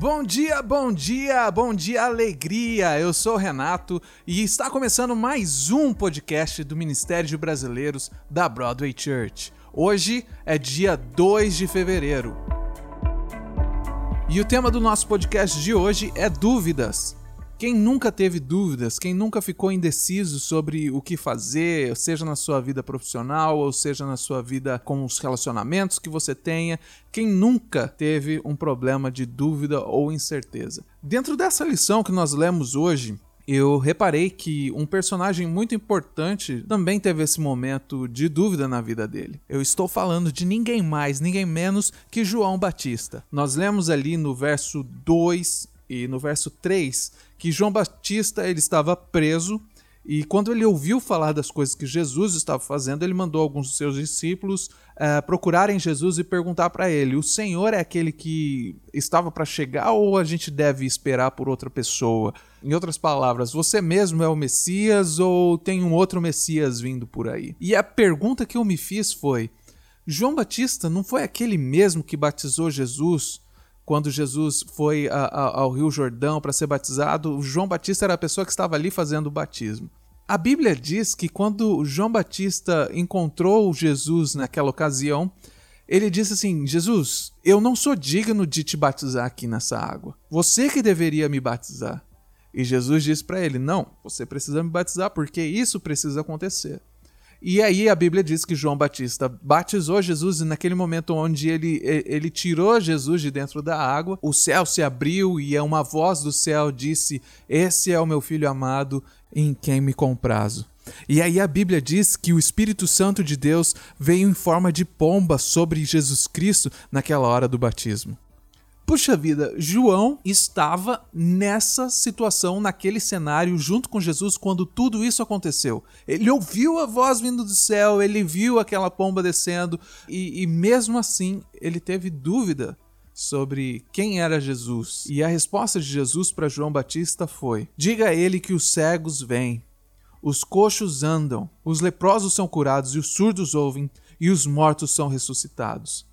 Bom dia, bom dia, bom dia, alegria! Eu sou o Renato e está começando mais um podcast do Ministério de Brasileiros da Broadway Church. Hoje é dia 2 de fevereiro. E o tema do nosso podcast de hoje é dúvidas. Quem nunca teve dúvidas, quem nunca ficou indeciso sobre o que fazer, seja na sua vida profissional ou seja na sua vida com os relacionamentos que você tenha, quem nunca teve um problema de dúvida ou incerteza? Dentro dessa lição que nós lemos hoje, eu reparei que um personagem muito importante também teve esse momento de dúvida na vida dele. Eu estou falando de ninguém mais, ninguém menos que João Batista. Nós lemos ali no verso 2 e no verso 3 que João Batista ele estava preso e quando ele ouviu falar das coisas que Jesus estava fazendo, ele mandou alguns dos seus discípulos uh, procurarem Jesus e perguntar para ele: O Senhor é aquele que estava para chegar ou a gente deve esperar por outra pessoa? Em outras palavras, você mesmo é o Messias ou tem um outro Messias vindo por aí? E a pergunta que eu me fiz foi: João Batista não foi aquele mesmo que batizou Jesus? Quando Jesus foi a, a, ao Rio Jordão para ser batizado, João Batista era a pessoa que estava ali fazendo o batismo. A Bíblia diz que quando João Batista encontrou Jesus naquela ocasião, ele disse assim: Jesus, eu não sou digno de te batizar aqui nessa água. Você que deveria me batizar. E Jesus disse para ele: Não, você precisa me batizar porque isso precisa acontecer. E aí a Bíblia diz que João Batista batizou Jesus e naquele momento onde ele, ele tirou Jesus de dentro da água, o céu se abriu e uma voz do céu disse: Esse é o meu filho amado em quem me comprazo. E aí a Bíblia diz que o Espírito Santo de Deus veio em forma de pomba sobre Jesus Cristo naquela hora do batismo. Puxa vida, João estava nessa situação, naquele cenário, junto com Jesus, quando tudo isso aconteceu. Ele ouviu a voz vindo do céu, ele viu aquela pomba descendo, e, e mesmo assim ele teve dúvida sobre quem era Jesus. E a resposta de Jesus para João Batista foi: Diga a ele que os cegos vêm, os coxos andam, os leprosos são curados e os surdos ouvem, e os mortos são ressuscitados.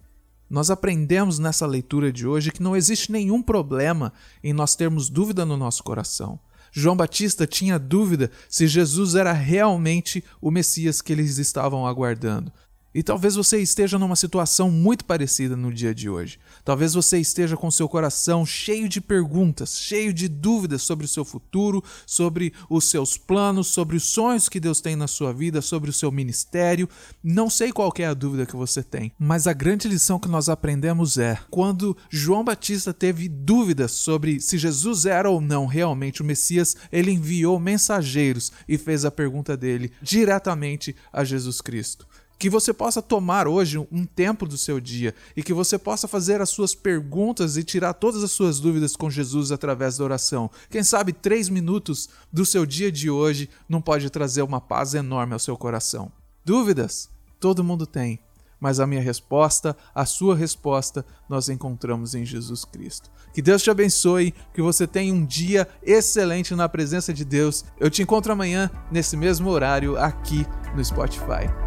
Nós aprendemos nessa leitura de hoje que não existe nenhum problema em nós termos dúvida no nosso coração. João Batista tinha dúvida se Jesus era realmente o Messias que eles estavam aguardando. E talvez você esteja numa situação muito parecida no dia de hoje. Talvez você esteja com seu coração cheio de perguntas, cheio de dúvidas sobre o seu futuro, sobre os seus planos, sobre os sonhos que Deus tem na sua vida, sobre o seu ministério. Não sei qual é a dúvida que você tem, mas a grande lição que nós aprendemos é: quando João Batista teve dúvidas sobre se Jesus era ou não realmente o Messias, ele enviou mensageiros e fez a pergunta dele diretamente a Jesus Cristo. Que você possa tomar hoje um tempo do seu dia e que você possa fazer as suas perguntas e tirar todas as suas dúvidas com Jesus através da oração. Quem sabe três minutos do seu dia de hoje não pode trazer uma paz enorme ao seu coração. Dúvidas? Todo mundo tem. Mas a minha resposta, a sua resposta, nós encontramos em Jesus Cristo. Que Deus te abençoe, que você tenha um dia excelente na presença de Deus. Eu te encontro amanhã, nesse mesmo horário, aqui no Spotify.